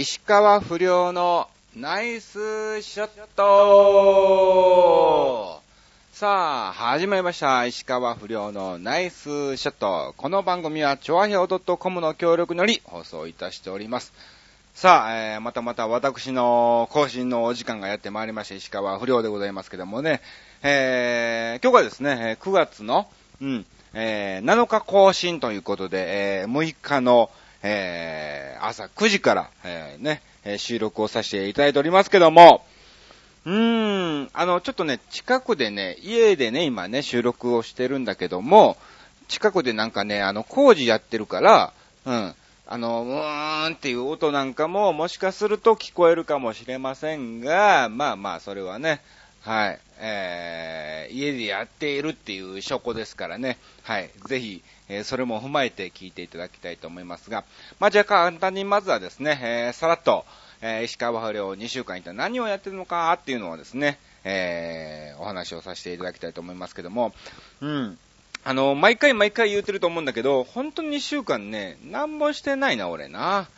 石川不良のナイスショットさあ、始まりました。石川不良のナイスショット。この番組は、チョアヘオ .com の協力により放送いたしております。さあ、えー、またまた私の更新のお時間がやってまいりました。石川不良でございますけどもね。えー、今日がですね、9月の、うん、えー、7日更新ということで、えー、6日の、えー、朝9時から、えー、ね、収録をさせていただいておりますけども、うーん、あの、ちょっとね、近くでね、家でね、今ね、収録をしてるんだけども、近くでなんかね、あの、工事やってるから、うん、あの、うーんっていう音なんかも、もしかすると聞こえるかもしれませんが、まあまあ、それはね、はい、えー、家でやっているっていう証拠ですからね、はい、ぜひ、え、それも踏まえて聞いていただきたいと思いますが、まあ、じゃあ簡単にまずはですね、え、さらっと、え、石川不良2週間いた何をやってるのかっていうのをですね、え、お話をさせていただきたいと思いますけども、うん。あの、毎回毎回言うてると思うんだけど、本当に2週間ね、何もしてないな、俺な。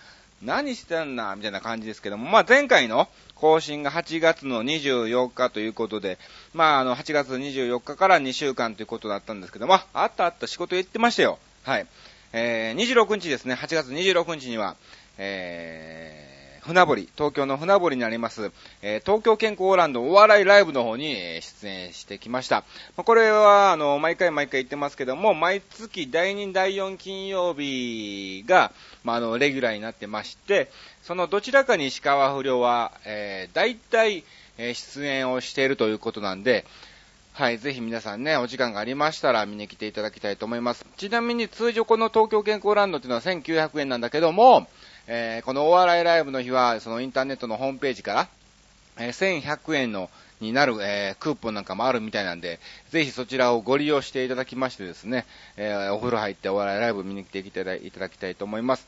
何してんな、みたいな感じですけども、まあ前回の更新が8月の24日ということで、まああの、8月24日から2週間ということだったんですけども、あったあった仕事行ってましたよ。はい。えー、26日ですね、8月26日には、えー、船堀、東京の船堀にあります、えー、東京健康ランドお笑いライブの方に、え、出演してきました。まあ、これは、あの、毎回毎回言ってますけども、毎月第2、第4金曜日が、まあ、あの、レギュラーになってまして、そのどちらかに石川不良は、えー、大体、えー、出演をしているということなんで、はい、ぜひ皆さんね、お時間がありましたら見に来ていただきたいと思います。ちなみに通常この東京健康ランドっていうのは1900円なんだけども、えー、このお笑いライブの日は、そのインターネットのホームページから、えー、1100円の、になる、えー、クーポンなんかもあるみたいなんで、ぜひそちらをご利用していただきましてですね、えー、お風呂入ってお笑いライブ見に来ていただいただきたいと思います。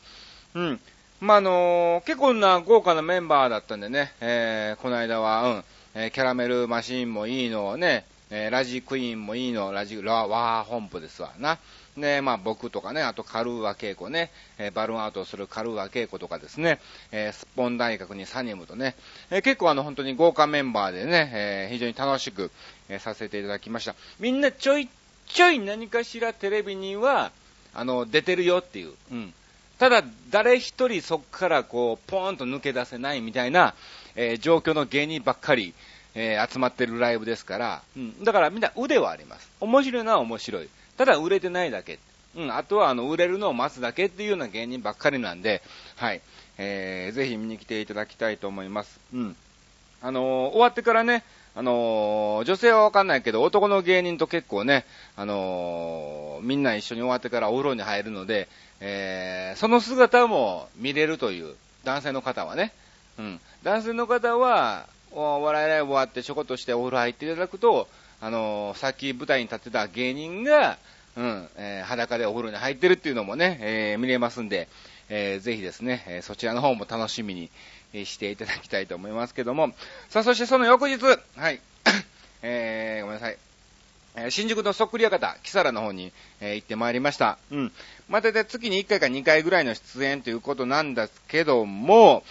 うん。まあ、あのー、結構な豪華なメンバーだったんでね、えー、この間は、うん、えー、キャラメルマシーンもいいのをね、えー、ラジクイーンもいいの、ラジ、ラ、ワー本部ですわな。で、まあ僕とかね、あとカルーア稽古ね、えー、バルーンアウトするカルーア稽古とかですね、えー、スッポン大学にサニムとね、えー、結構あの本当に豪華メンバーでね、え、非常に楽しく、え、させていただきました。みんなちょいちょい何かしらテレビには、あの、出てるよっていう。うん。ただ、誰一人そっからこう、ポーンと抜け出せないみたいな、えー、状況の芸人ばっかり、えー、集まってるライブですから、うん。だからみんな腕はあります。面白いのは面白い。ただ売れてないだけ。うん。あとはあの、売れるのを待つだけっていうような芸人ばっかりなんで、はい。えー、ぜひ見に来ていただきたいと思います。うん。あのー、終わってからね、あのー、女性はわかんないけど、男の芸人と結構ね、あのー、みんな一緒に終わってからお風呂に入るので、えー、その姿も見れるという、男性の方はね。うん。男性の方は、お笑いライブ終わってちょこっとしてお風呂入っていただくと、あのー、さっき舞台に立ってた芸人が、うん、えー、裸でお風呂に入ってるっていうのもね、えー、見れますんで、えー、ぜひですね、え、そちらの方も楽しみにしていただきたいと思いますけども、さあ、そしてその翌日、はい、えー、ごめんなさい。え、新宿のそっくり館、キサラの方に、え、行ってまいりました。うん。まあ、大体月に1回か2回ぐらいの出演ということなんですけども、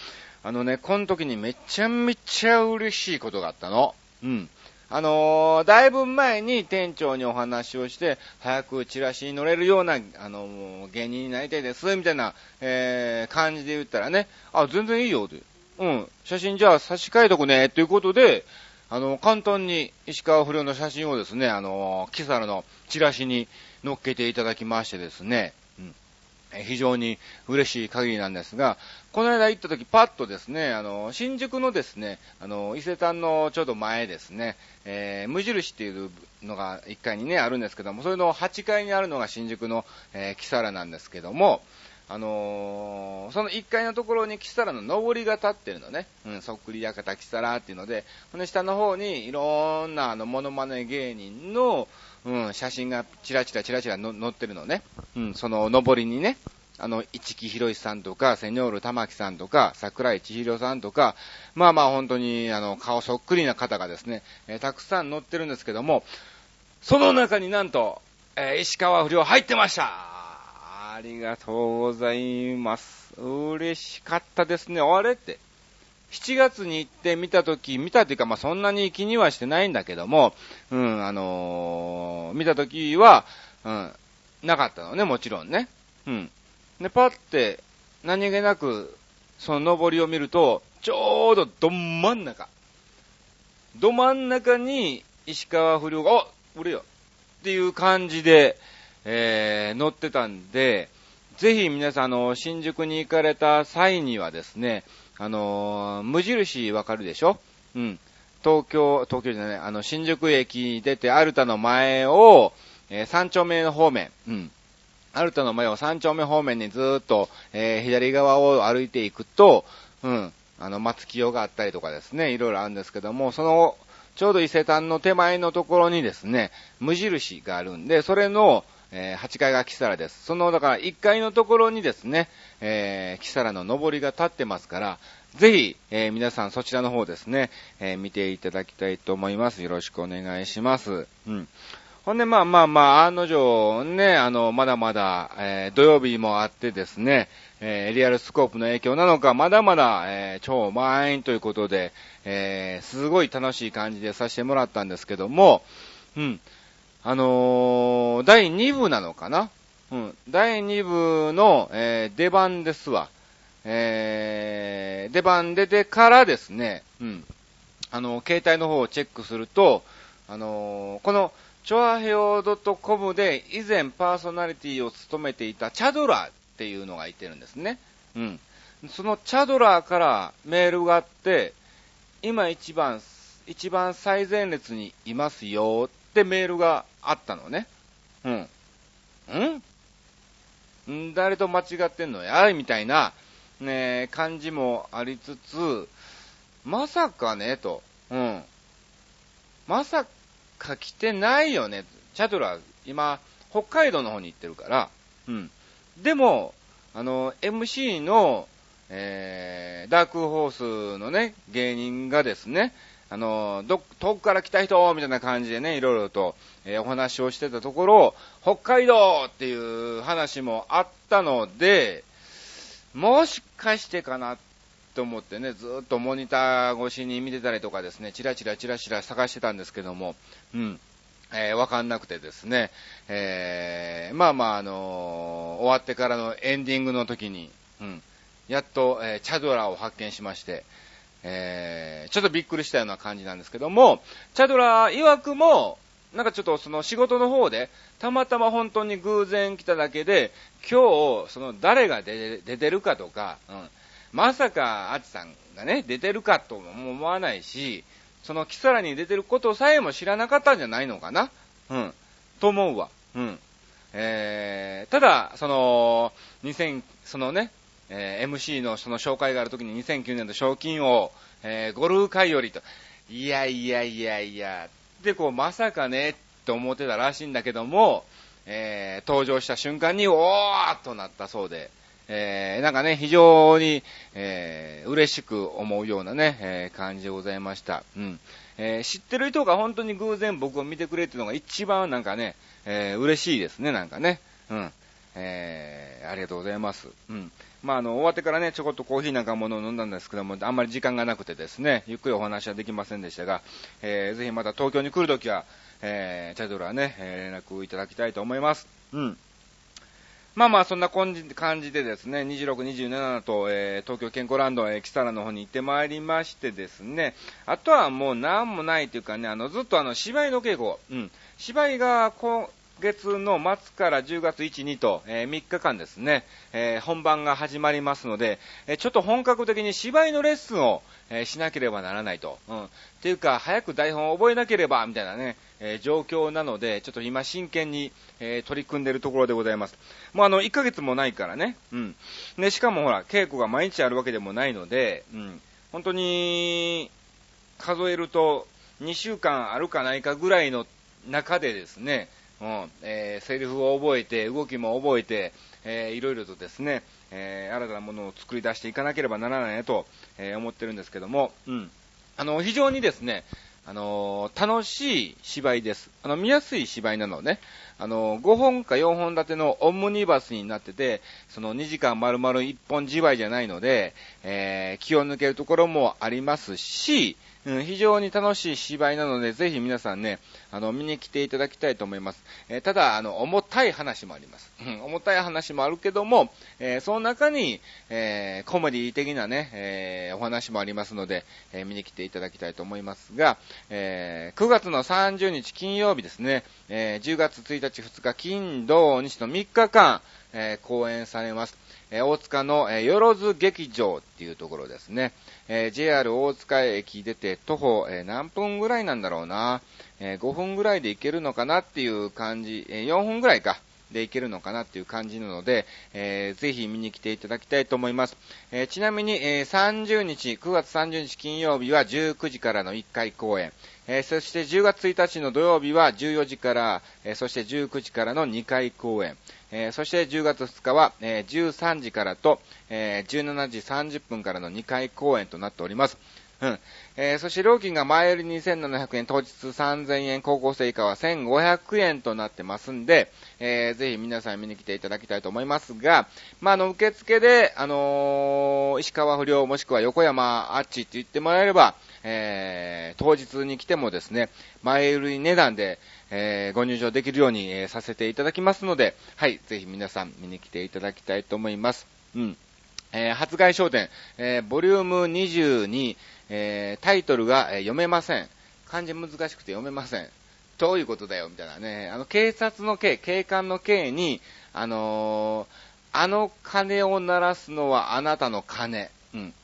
あのね、この時にめちゃめちゃ嬉しいことがあったの。うん。あのー、だいぶ前に店長にお話をして、早くチラシに乗れるような、あのー、芸人になりたいです、みたいな、えー、感じで言ったらね、あ、全然いいよ、って。うん、写真じゃあ差し替えとくね、ということで、あの、簡単に石川不良の写真をですね、あの、キサラのチラシに載っけていただきましてですね、非常に嬉しい限りなんですが、この間行った時パッとですね、あの、新宿のですね、あの、伊勢丹のちょうど前ですね、えー、無印っていうのが1階にね、あるんですけども、それの8階にあるのが新宿の、えー、キサラなんですけども、あのー、その1階のところにキサラの上りが立ってるのね。うん、そっくり館キサラっていうので、この下の方にいろんなあの、モノマネ芸人の、うん、写真がチラチラチラチラ載ってるのね。うん、その上りにね。あの、市木博さんとか、セニョール玉木さんとか、桜井千尋さんとか、まあまあ本当に、あの、顔そっくりな方がですね、えー、たくさん載ってるんですけども、その中になんと、えー、石川不良入ってましたありがとうございます。嬉しかったですね。あれって。7月に行って見たとき、見たというか、まあ、そんなに気にはしてないんだけども、うん、あのー見たときは、うん、なかったのね、もちろんね。うん。で、パって、何気なく、その登りを見ると、ちょうどど真ん中。ど真ん中に石川不良が、お俺よっていう感じで、えー、乗ってたんで、ぜひ皆さん、あの、新宿に行かれた際にはですね、あのー無印わかるでしょ？うん。東京、東京じゃない、あの、新宿駅出て、アルタの前を、えー三丁目の方面、うん。アルタの前を三丁目方面にずーっと、えー左側を歩いていくと、うん。あの、松清があったりとかですね、いろいろあるんですけども、その、ちょうど伊勢丹の手前のところにですね、無印があるんで、それの、えー8階がキサラです。その、だから1階のところにですね、えー、キサラの上りが立ってますから、ぜひ、えー皆さんそちらの方ですね、えー見ていただきたいと思います。よろしくお願いします。うん。ほんで、まあまあまあ、案の定、ね、あの、まだまだ、えー土曜日もあってですね、えーリアルスコープの影響なのか、まだまだ、えー超満員ということで、えーすごい楽しい感じでさせてもらったんですけども、うん。あのー第2部なのかな？うん。第2部の、えー出番ですわ。えー出番出てからですね、うん。あの、携帯の方をチェックすると、あのーこの、チョアヘオ .com で以前パーソナリティを務めていたチャドラーっていうのがいてるんですね。うん。そのチャドラーからメールがあって、今一番、一番最前列にいますよってメールがあったのね。うん。ん？誰と間違ってんのやいみたいな、ね、感じもありつつ、まさかね、と。うん。まさか来てないよね。チャドラ、今、北海道の方に行ってるから。うん。でも、あの、MC の、えー、ダークホースのね、芸人がですね、あの、ど、遠くから来た人みたいな感じでね、いろいろと、えーお話をしてたところ、北海道っていう話もあったので、もしかしてかなと思ってね、ずっとモニター越しに見てたりとかですね、チラチラチラチラ探してたんですけども、うん。えーわかんなくてですね、えーまあまあ、あのー終わってからのエンディングの時に、うん。やっと、えーチャドラを発見しまして、えーちょっとびっくりしたような感じなんですけども、チャドラー曰くも、なんかちょっとその仕事の方で、たまたま本当に偶然来ただけで、今日、その誰が出てるかとか、うん。まさか、あちさんがね、出てるかとも思わないし、そのキサラに出てることさえも知らなかったんじゃないのかなうん。と思うわ。うん。えー、ただ、その、2000、そのね、えー MC のその紹介があるときに2009年の賞金王、えーゴルフ会よりと、いやいやいやいや、で、こう、まさかね、と思ってたらしいんだけども、えー登場した瞬間に、おーっとなったそうで、えーなんかね、非常に、えー嬉しく思うようなね、えー感じでございました。うん。えー知ってる人が本当に偶然僕を見てくれっていうのが一番なんかね、えー嬉しいですね、なんかね。うん。えーありがとうございます。うん。まあ、あの、終わってからね、ちょこっとコーヒーなんかものを飲んだんですけども、あんまり時間がなくてですね、ゆっくりお話はできませんでしたが、えーぜひまた東京に来るときは、えーチャドラね、えー連絡いただきたいと思います。うん。まあまあ、そんな感じでですね、26、27と、えー東京健康ランド、えー、キサラの方に行ってまいりましてですね、あとはもう何もないというかね、あの、ずっとあの、芝居の稽古、うん、芝居が今月の末から10月1、2と、えー3日間ですね、えー本番が始まりますので、えちょっと本格的に芝居のレッスンを、えしなければならないと。うん。っていうか、早く台本を覚えなければ、みたいなね、え状況なので、ちょっと今真剣に、え取り組んでいるところでございます。もうあの、1ヶ月もないからね。うん。で、しかもほら、稽古が毎日あるわけでもないので、うん。本当に、数えると、2週間あるかないかぐらいの中でですね、うん、えーセリフを覚えて、動きも覚えて、えーいろいろとですね、えー新たなものを作り出していかなければならないと、えー思ってるんですけども、うん。あの、非常にですね、あの楽しい芝居です。あの、見やすい芝居なのね。あの、5本か4本立てのオムニバスになってて、その2時間丸々1本芝居じゃないので、えー、気を抜けるところもありますし、うん、非常に楽しい芝居なので、ぜひ皆さんね、あの、見に来ていただきたいと思います。えー、ただ、あの、重たい話もあります。うん、重たい話もあるけども、えー、その中に、えー、コメディ的なね、えお話もありますので、え見に来ていただきたいと思いますが、え9月の30日金曜日ですね、え10月1日2日金土日の3日間、え公演されます。え大塚の、えよろず劇場っていうところですね。え JR 大塚駅出て徒歩、え何分ぐらいなんだろうな、え5分ぐらいで行けるのかなっていう感じ、え4分ぐらいか。で行けるのかなっていう感じなので、えー、ぜひ見に来ていただきたいと思います。えー、ちなみに、えー、30日、9月30日金曜日は19時からの1回公演、えー、そして10月1日の土曜日は14時から、えー、そして19時からの2回公演、えー、そして10月2日は、えー、13時からと、えー、17時30分からの2回公演となっております。うん。えー、そして料金が前より2700円、当日3000円、高校生以下は1500円となってますんで、えー、ぜひ皆さん見に来ていただきたいと思いますが、まあ、の、受付で、あのー、石川不良もしくは横山あっちって言ってもらえれば、えー、当日に来てもですね、前売り値段で、えー、ご入場できるように、えー、させていただきますので、はい、ぜひ皆さん見に来ていただきたいと思います。うん。えー、発売商店、えー、ボリューム22、えー、タイトルが、え、読めません。漢字難しくて読めません。どういうことだよ、みたいなね。あの、警察の刑、警官の刑に、あの、あの鐘を鳴らすのはあなたの鐘。うん。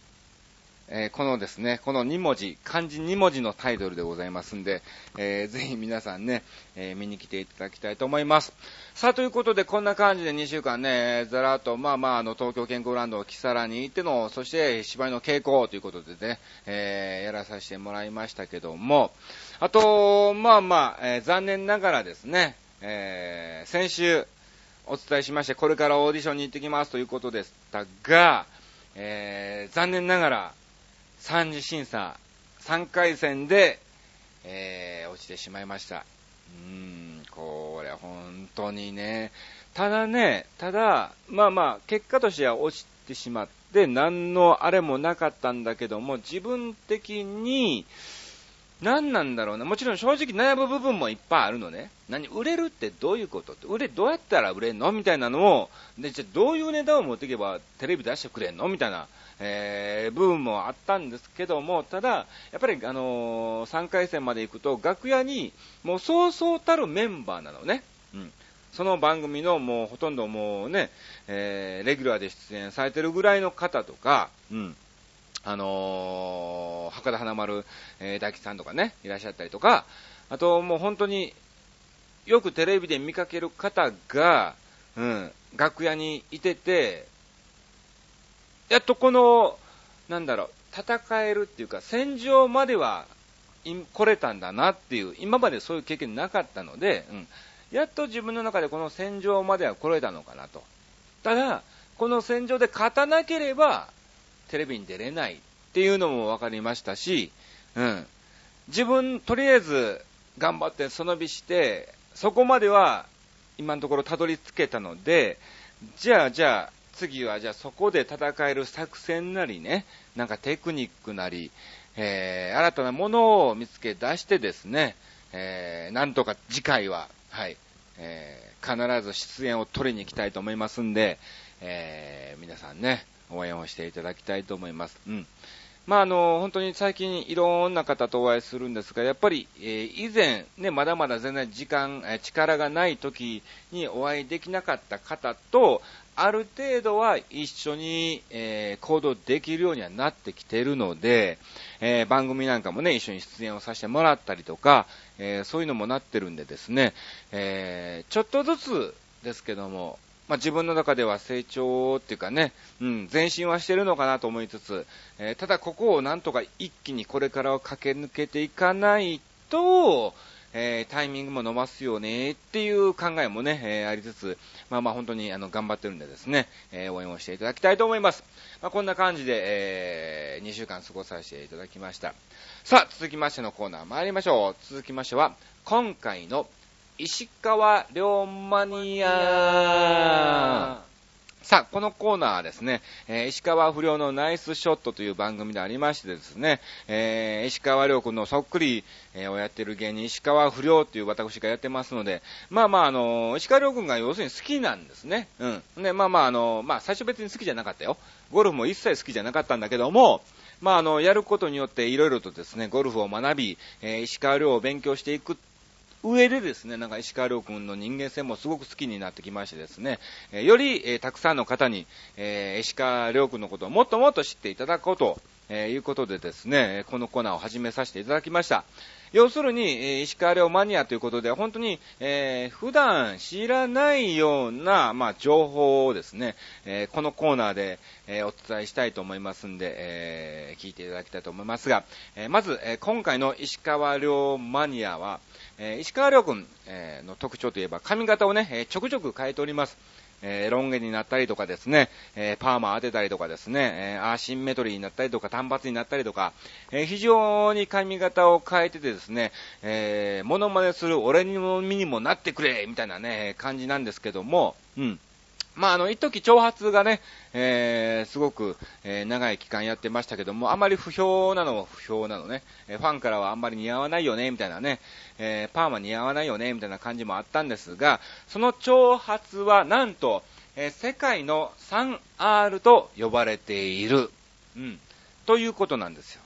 えー、このですね、この2文字、漢字2文字のタイトルでございますんで、えー、ぜひ皆さんね、えー、見に来ていただきたいと思います。さあ、ということで、こんな感じで2週間ね、ざらっと、まあまあ、あの、東京健康ランドを、木更に行っての、そして芝居の傾向ということでね、え、やらさせてもらいましたけども、あと、まあまあ、え、残念ながらですね、えー、先週、お伝えしまして、これからオーディションに行ってきますということでしたが、え、残念ながら、三次審査、3回戦で、えー、落ちてしまいました。うーん、これ本当にね、ただね、ただ、まあまあ、結果としては落ちてしまって、何のあれもなかったんだけども、自分的に、何なんだろうな。もちろん正直悩む部分もいっぱいあるのね。何売れるってどういうことって、売れ、どうやったら売れんのみたいなのを、で、じゃどういうネタを持っていけばテレビ出してくれんの？みたいなえー、部分もあったんですけども、ただ、やっぱり、あのー、3回戦まで行くと、楽屋に、もうそうそうたるメンバーなのね。うん。その番組のもうほとんどもうね、えー、レギュラーで出演されてるぐらいの方とか、うん。あのー、博多華丸、えー、大吉さんとかね、いらっしゃったりとか、あともう本当によくテレビで見かける方が、うん、楽屋にいてて、やっとこの、なんだろう、戦えるっていうか、戦場までは来れたんだなっていう、今までそういう経験なかったので、うん、やっと自分の中でこの戦場までは来れたのかなと。ただ、この戦場で勝たなければ、テレビに出れないっていうのも分かりましたし、うん。自分、とりあえず頑張ってそのびして、そこまでは今のところたどり着けたので、じゃあ、じゃあ、次はじゃあそこで戦える作戦なりね、なんかテクニックなり、えー、新たなものを見つけ出してですね、えー、なんとか次回は、はい、えー、必ず出演を取りに行きたいと思いますんで、えー、皆さんね、応援をしていただきたいと思います。うん。まあ、あの、本当に最近いろんな方とお会いするんですが、やっぱり、えー、以前、ね、まだまだ全然時間、え力がない時にお会いできなかった方と、ある程度は一緒に、えー、行動できるようにはなってきてるので、えー、番組なんかもね、一緒に出演をさせてもらったりとか、えー、そういうのもなってるんでですね、えちょっとずつですけども、まあ、自分の中では成長っていうかね、うん、前進はしてるのかなと思いつつ、えただここをなんとか一気にこれからを駆け抜けていかないと、えー、タイミングも伸ばすよねっていう考えもね、えー、ありつつ、まあまあ本当にあの頑張ってるんでですね、えー、応援をしていただきたいと思います。まあ、こんな感じで、え2週間過ごさせていただきました。さあ、続きましてのコーナー参りましょう。続きましては、今回の石川龍マニア。さあ、このコーナーはですね、えー、石川不良のナイスショットという番組でありましてですね、えー、石川良君のそっくり、をやっている芸人、石川不良っていう私がやってますので、まあまあ、あの石川良君が要するに好きなんですね。うん。で、まあまあ、あのまあ、最初別に好きじゃなかったよ。ゴルフも一切好きじゃなかったんだけども、まあ、あの、やることによっていろいろとですね、ゴルフを学び、えー、石川遼を勉強していく上でですね、なんか石川遼君の人間性もすごく好きになってきましてですね、え、より、え、たくさんの方に、え、石川遼君のことをもっともっと知っていただこうと、えいうことでですね、このコーナーを始めさせていただきました。要するに、え石川遼マニアということで、本当に、えー、普段知らないような、まあ、情報をですね、えー、このコーナーで、えー、お伝えしたいと思いますんで、え聞いていただきたいと思いますが、えまず、え今回の石川遼マニアは、え石川遼君、えの特徴といえば髪型をね、えちょくちょく変えております。え、ロン毛になったりとかですね、え、パーマ当てたりとかですね、えー、シンメトリーになったりとか、単発になったりとか、え非常に髪型を変えててですね、えモノマネする俺にも身にもなってくれみたいなね、感じなんですけども、うん。まあ、あの、一時挑発がね、えー、すごく、えー、長い期間やってましたけども、あまり不評なのは不評なのね、えー、ファンからはあんまり似合わないよね、みたいなね、えー、パーマ似合わないよね、みたいな感じもあったんですが、その挑発はなんと、えー、世界の 3R と呼ばれている、うん、ということなんですよ。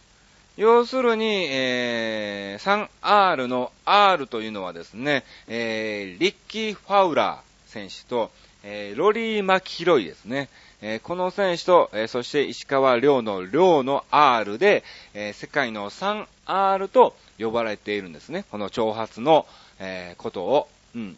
要するに、えー、3R の R というのはですね、えー、リッキー・ファウラー選手と、えー、ロリー・マキヒロイですね。えー、この選手と、えー、そして石川遼の遼の R で、え世界の 3R と呼ばれているんですね。この挑発の、えことを。うん。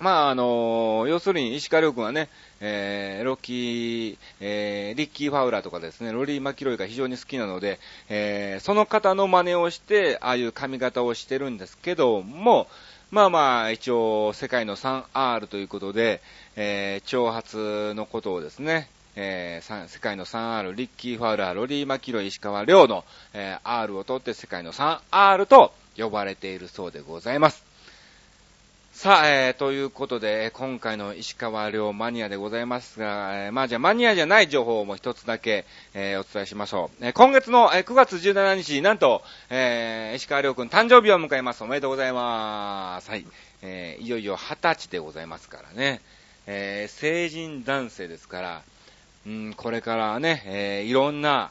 まあ、あの要するに石川遼君はね、えー、ロッキー、えー、リッキー・ファウラーとかですね、ロリー・マキロイが非常に好きなので、えー、その方の真似をして、ああいう髪型をしてるんですけども、まあまあ、一応、世界の 3R ということで、えー、挑発のことをですね、えー、世界の 3R、リッキー・ファウラー、ロリー・マキロイ、石川亮の、えー、R を取って世界の 3R と呼ばれているそうでございます。さあ、えー、ということで、今回の石川遼マニアでございますが、えー、まあじゃあマニアじゃない情報も一つだけ、えー、お伝えしましょう。えー、今月の、えー、9月17日、なんと、えー、石川遼くん誕生日を迎えます。おめでとうございます。はい。えー、いよいよ20歳でございますからね。えー、成人男性ですから、うん、これからね、えー、いろんな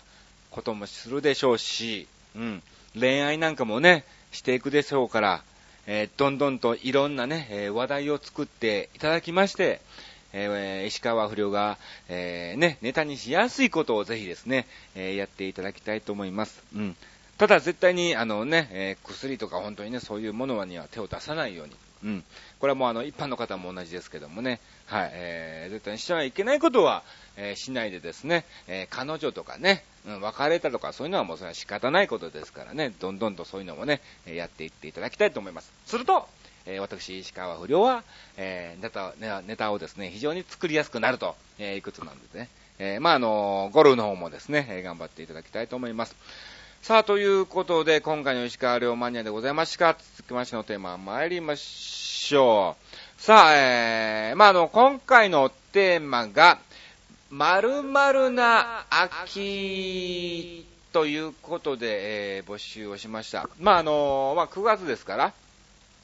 こともするでしょうし、うん、恋愛なんかもね、していくでしょうから、えー、どんどんといろんなね、え、話題を作っていただきまして、えー、石川不良が、えー、ね、ネタにしやすいことをぜひですね、え、やっていただきたいと思います。うん。ただ絶対に、あのね、え、薬とか本当にね、そういうものには手を出さないように。うん。これはもうあの、一般の方も同じですけどもね、はい、えー、絶対にしてはいけないことは、え、しないでですね、え、彼女とかね、うん、別れたとかそういうのはもうそれは仕方ないことですからね、どんどんとそういうのもね、やっていっていただきたいと思います。すると、えー、私、石川不良は、えー、ネタ、ネタをですね、非常に作りやすくなると、えー、いくつなんですね。え、まあ、あの、ゴルフの方もですね、え頑張っていただきたいと思います。さあ、ということで、今回の石川遼マニアでございました。続きましてのテーマ、参りましょう。さあ、えー、まあ、あの、今回のテーマが、〇〇な秋ということで、えー、募集をしました。まあ、あのまあ、9月ですから、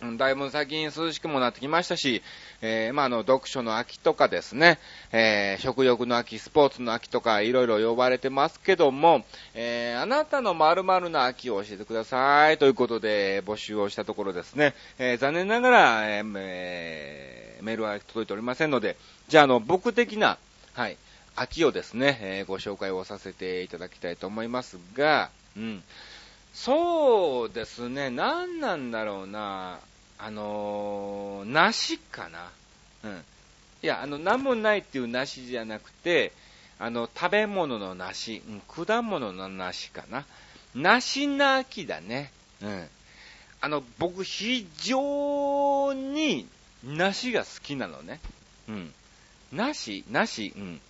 うん、だいぶ最近涼しくもなってきましたし、えー、まあ、あの、読書の秋とかですね、えー、食欲の秋、スポーツの秋とか、いろいろ呼ばれてますけども、えー、あなたの〇〇な秋を教えてください、ということで、募集をしたところですね、え残念ながら、えメールは届いておりませんので、じゃあ、あの、僕的な、はい、秋をですね、えー、ご紹介をさせていただきたいと思いますが、うん。そうですね、何なんだろうな、あのー、梨かな。うん。いや、あの、何もないっていう梨じゃなくて、あの、食べ物の梨、うん、果物の梨かな。梨な秋だね。うん。あの、僕、非常に梨が好きなのね。うん。梨？梨？うん。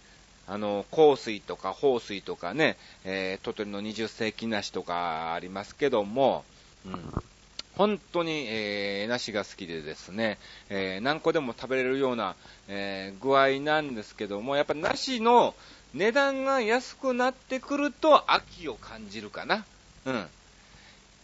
あの、香水とか宝水とかね、えー、鳥取の20世紀梨とかありますけども、うん。本当に、えー、梨が好きでですね、えー、何個でも食べれるような、えー、具合なんですけども、やっぱ梨の値段が安くなってくると秋を感じるかな。うん。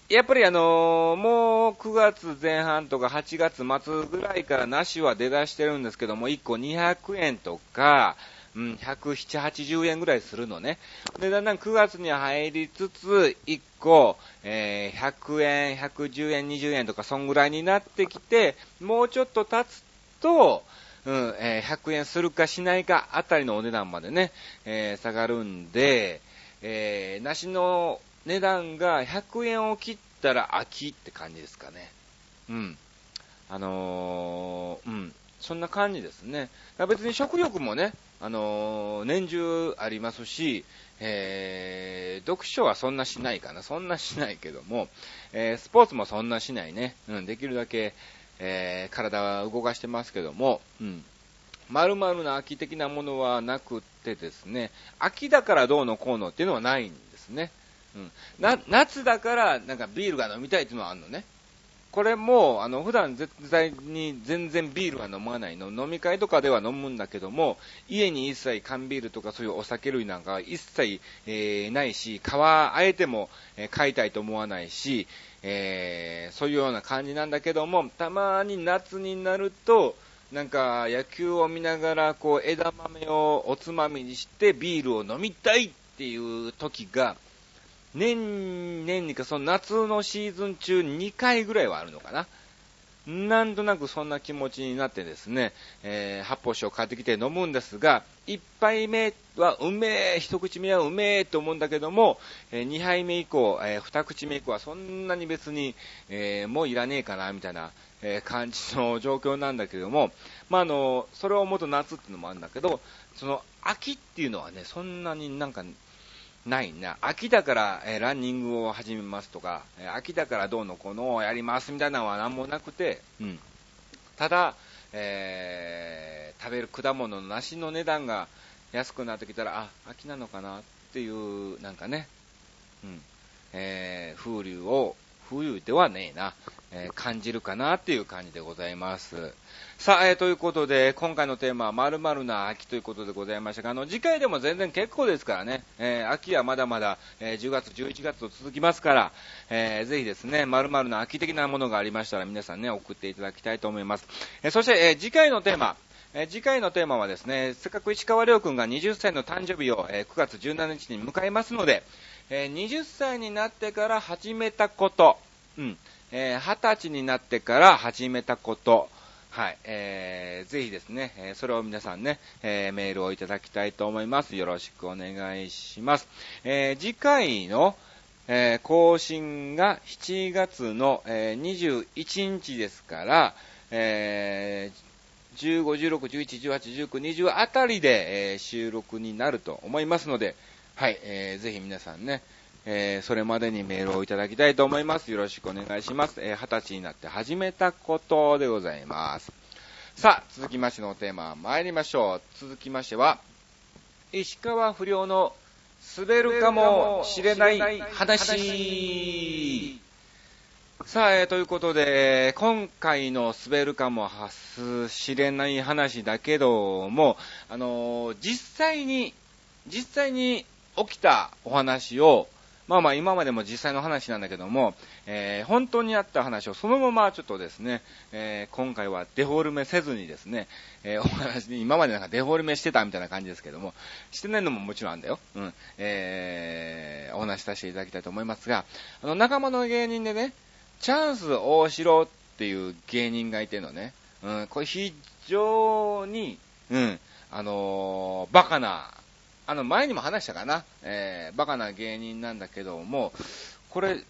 やっぱりあのー、もう9月前半とか8月末ぐらいから梨は出だしてるんですけども、1個200円とか、うん、107、80円ぐらいするのね。で、だんだん9月に入りつつ、1個、えー、100円、110円、20円とか、そんぐらいになってきて、もうちょっと経つと、うん、えー、100円するかしないかあたりのお値段までね、えー、下がるんで、えー、梨の値段が100円を切ったら秋って感じですかね。うん。あのー、うん。そんな感じですね。別に食欲もね、あのー、年中ありますし、えー、読書はそんなしないかな。そんなしないけども、えー、スポーツもそんなしないね。うん、できるだけ、えー、体は動かしてますけども、うん。〇〇な秋的なものはなくてですね、秋だからどうのこうのっていうのはないんですね。うん。な、夏だからなんかビールが飲みたいっていうのはあるのね。これも、あの、普段絶対に全然ビールは飲まないの。飲み会とかでは飲むんだけども、家に一切缶ビールとかそういうお酒類なんかは一切、えー、ないし、皮あえても、えー、買いたいと思わないし、えー、そういうような感じなんだけども、たまに夏になると、なんか野球を見ながらこう枝豆をおつまみにしてビールを飲みたいっていう時が年、年にか、その夏のシーズン中2回ぐらいはあるのかな。なんとなくそんな気持ちになってですね、えー、発泡酒を買ってきて飲むんですが、1杯目はうめえ、一口目はうめえと思うんだけども、えー、2杯目以降、えー、2口目以降はそんなに別に、えー、もういらねえかな、みたいな、え感じの状況なんだけども、まあ、あの、それをもと夏っていうのもあるんだけど、その秋っていうのはね、そんなになんかないな。秋だから、えー、ランニングを始めますとか、えー、秋だからどうのこのをやりますみたいなのは何もなくて、うん。ただ、えー、食べる果物の梨の値段が安くなってきたら、あ、秋なのかなっていう、なんかね、うん。えー、風流を、冬ではねえな、えー、感じるかなっていう感じでございます。さあ、えー、ということで、今回のテーマは〇〇な秋ということでございましたが、あの、次回でも全然結構ですからね、えー、秋はまだまだ、え、10月、11月と続きますから、えー、ぜひですね、〇〇な秋的なものがありましたら皆さんね、送っていただきたいと思います。え、そして、え、次回のテーマ、え次回のテーマはですね、せっかく石川亮君が20歳の誕生日を、え9月17日に迎えますので、え20歳になってから始めたこと、うん、え20歳になってから始めたこと、はい、えー、ぜひですね、えー、それを皆さんね、えー、メールをいただきたいと思います。よろしくお願いします。えー、次回の、え、更新が7月の、えー、21日ですから、えー、15、16、11、18、19、20あたりで、え、収録になると思いますので、はい、えー、ぜひ皆さんね、えー、それまでにメールをいただきたいと思います。よろしくお願いします。えー、20歳になって始めたことでございます。さあ、続きましてのテーマ参りましょう。続きましては、石川不良の滑るかもしれない話。さあ、えー、ということで、今回の滑るかもしれない話だけども、あのー、実際に、実際に起きたお話を、まあまあ今までも実際の話なんだけども、えー、本当にあった話をそのままちょっとですね、えー、今回はデフォルメせずにですね、えー、お話に、今までなんかデフォルメしてたみたいな感じですけども、してないのももちろんあんだよ。うん。えー、お話しさせていただきたいと思いますが、あの、仲間の芸人でね、チャンス大城っていう芸人がいてのね、うん、これ非常に、うん、あのー、バカなあの、前にも話したかな、えー、バカな芸人なんだけども、これ、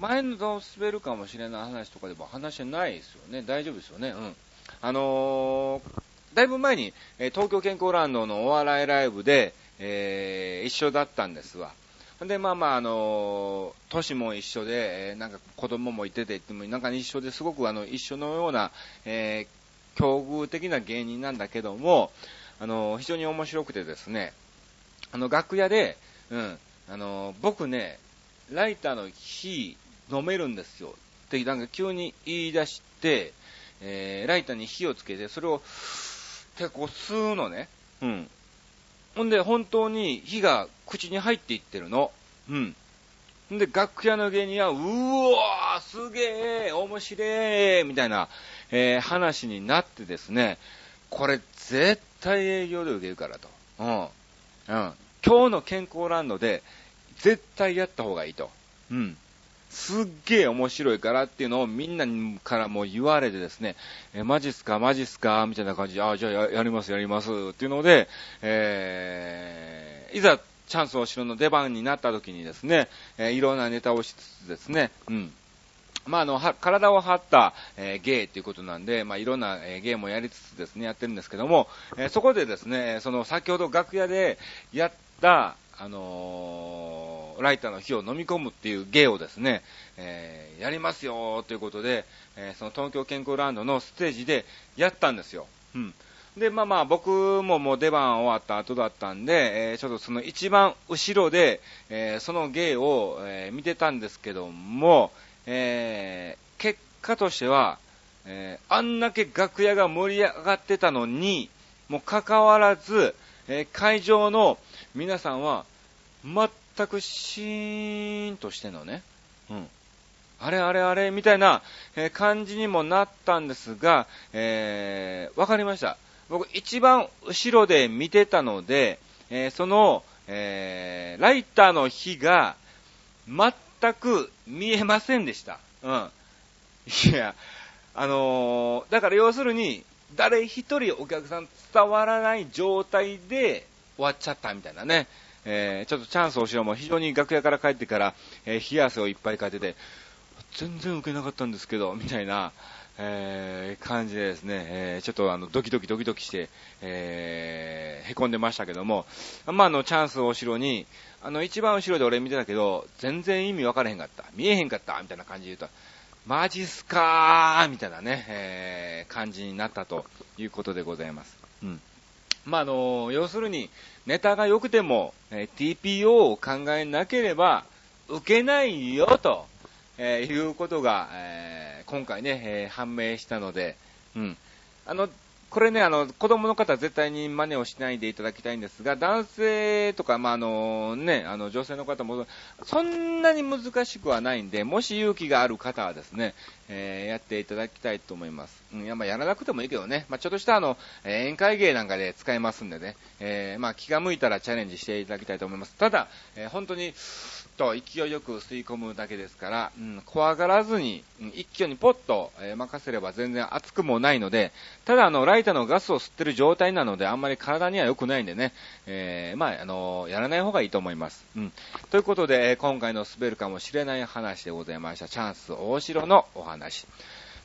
前の滑るかもしれない話とかでも話してないですよね。大丈夫ですよね。うん。あのー、だいぶ前に、え、東京健康ランドのお笑いライブで、えー、一緒だったんですわ。で、まあまあ、あのー、年も一緒で、え、なんか子供もいてて言っても、なんか一緒ですごくあの、一緒のような、えー、境遇的な芸人なんだけども、あの、非常に面白くてですね、あの、楽屋で、うん、あの、僕ね、ライターの火飲めるんですよ。ってなんか急に言い出して、えー、ライターに火をつけて、それを、結構吸うのね。うん。ほんで、本当に火が口に入っていってるの。うん。んで、楽屋の芸人は、うわー、すげえ、面白い、みたいな、えー、話になってですね、これ絶対営業で受けるからと。うん。ん。今日の健康ランドで、絶対やった方がいいと。うん。すっげえ面白いからっていうのをみんなからも言われてですね、えマジっすか、マジっすか、みたいな感じで、ああ、じゃあやります、やりますっていうので、えー、いざチャンスお城の出番になった時にですね、えー、いろんなネタをしつつですね、うん。まあ、あの、は、体を張った、えー、芸っていうことなんで、まあ、いろんな、えー、芸もやりつつですね、やってるんですけども、えー、そこでですね、その、先ほど楽屋でやった、あのー、ライターの火を飲み込むっていう芸をですね、えー、やりますよということで、えー、その東京健康ランドのステージでやったんですよ。うん。で、まあまあ僕ももう出番終わった後だったんで、えー、ちょっとその一番後ろで、えー、その芸を、えー、見てたんですけども、えー、結果としては、えー、あんだけ楽屋が盛り上がってたのに、もかかわらず、えー、会場の皆さんは、全くシーンとしてのね、うん。あれあれあれみたいな、え感じにもなったんですが、えー、わかりました。僕一番後ろで見てたので、えー、その、えー、ライターの火が全く見えませんでした。うん。いや、あのー、だから要するに、誰一人お客さん伝わらない状態で終わっちゃったみたいなね。えー、ちょっとチャンスをしようも非常に楽屋から帰ってから、えー、冷や汗をいっぱいかいてて、全然受けなかったんですけど、みたいな、えー、感じでですね、えー、ちょっとあの、ドキドキドキドキして、えー、凹んでましたけども、まあ、あの、チャンスお城に、あの、一番後ろで俺見てたけど、全然意味分からへんかった。見えへんかった、みたいな感じで言うと、マジっすかーみたいなね、えー、感じになったということでございます。うん。まあ、あの、要するに、ネタが良くても、えー、TPO を考えなければ、受けないよ、と、えー、いうことが、えー、今回ね、えー、判明したので、うん。あの、これね、あの、子供の方は絶対に真似をしないでいただきたいんですが、男性とか、まあ、あの、ね、あの、女性の方も、そんなに難しくはないんで、もし勇気がある方はですね、えー、やっていただきたいと思います。うん、や、まあ、やらなくてもいいけどね、まあ、ちょっとしたあの、え宴会芸なんかで使えますんでね、えー、まあ、気が向いたらチャレンジしていただきたいと思います。ただ、え、本当に、と勢いよく吸い込むだけですから、うん、怖がらずに、うん、一挙にポッと、えー、任せれば全然熱くもないので、ただあの、ライターのガスを吸ってる状態なので、あんまり体には良くないんでね、えー、まあ、あのー、やらない方がいいと思います。うん。ということで、え今回の滑るかもしれない話でございました。チャンス大城のお話。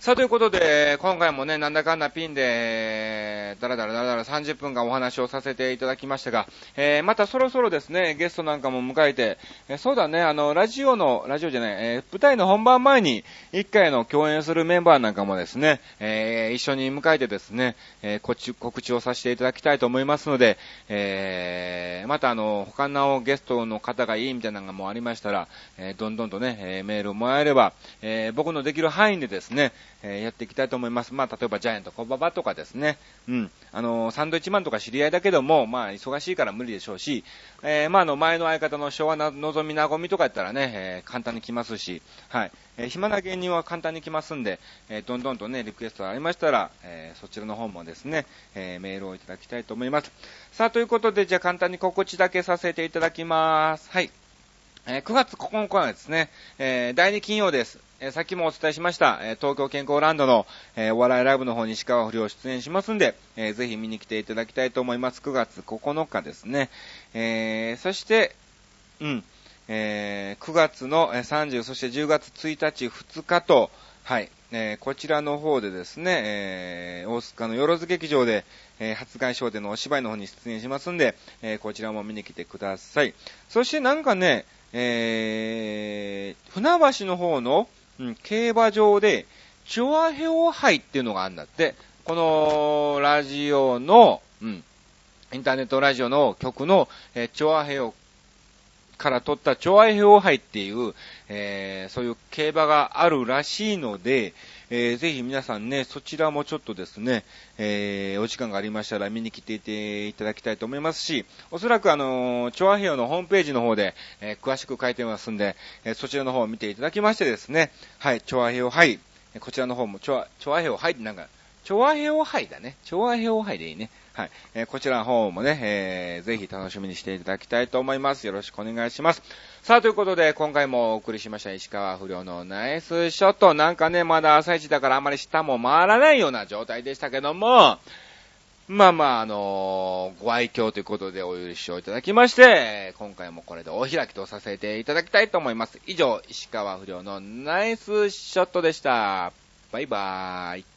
さあ、ということで、今回もね、なんだかんだピンで、だらだらだらだら30分間お話をさせていただきましたが、えー、またそろそろですね、ゲストなんかも迎えて、えー、そうだね、あの、ラジオの、ラジオじゃない、えー、舞台の本番前に、1回の共演するメンバーなんかもですね、えー一緒に迎えてですね、え告知、告知をさせていただきたいと思いますので、えーまたあの、他のゲストの方がいいみたいなのもありましたら、えーどんどんとね、えーメールをもらえれば、えー僕のできる範囲でですね、えやっていきたいと思います。まあ、例えばジャイアントコババとかですね、うん、あのサンドイッチマンとか知り合いだけども、まあ、忙しいから無理でしょうし、えー、まあ、あの、前の相方の昭和のぞみなごみとかやったらね、え、簡単に来ますし、はい、え、暇な芸人は簡単に来ますんで、えどんどんとね、リクエストがありましたら、えそちらの方もですね、えメールをいただきたいと思います。さあ、ということで、じゃあ簡単に告知だけさせていただきます。はい。え9月9日はですね、え第2金曜です。えさっきもお伝えしました、え東京健康ランドの、えお笑いライブの方に石川不良出演しますんで、えぜひ見に来ていただきたいと思います。9月9日ですね。えそして、うん、え9月の30、そして10月1日、2日と、はい、えこちらの方でですね、え大塚のよろず劇場で、え発売賞でのお芝居の方に出演しますんで、えこちらも見に来てください。そしてなんかね、えー、船橋の方の、うん、競馬場で、チョアヘオ杯っていうのがあるんだって。この、ラジオの、うん、インターネットラジオの曲の、えー、チョアヘオから取った調和表杯っていう、えー、そういう競馬があるらしいので、えー、ぜひ皆さんね、そちらもちょっとですね、えー、お時間がありましたら見に来ていていただきたいと思いますし、おそらくあの、調和表のホームページの方で、え、詳しく書いてますんで、え、そちらの方を見ていただきましてですね、はい、調和表杯、こちらの方も、調和、調和表杯ってなんか、調和表杯だね。調和表杯でいいね。はい。えー、こちらの方もね、えー、ぜひ楽しみにしていただきたいと思います。よろしくお願いします。さあ、ということで、今回もお送りしました石川不良のナイスショット。なんかね、まだ朝一だからあまり下も回らないような状態でしたけども、まあまあ、あのー、ご愛嬌ということでお許しをいただきまして、今回もこれでお開きとさせていただきたいと思います。以上、石川不良のナイスショットでした。バイバーイ。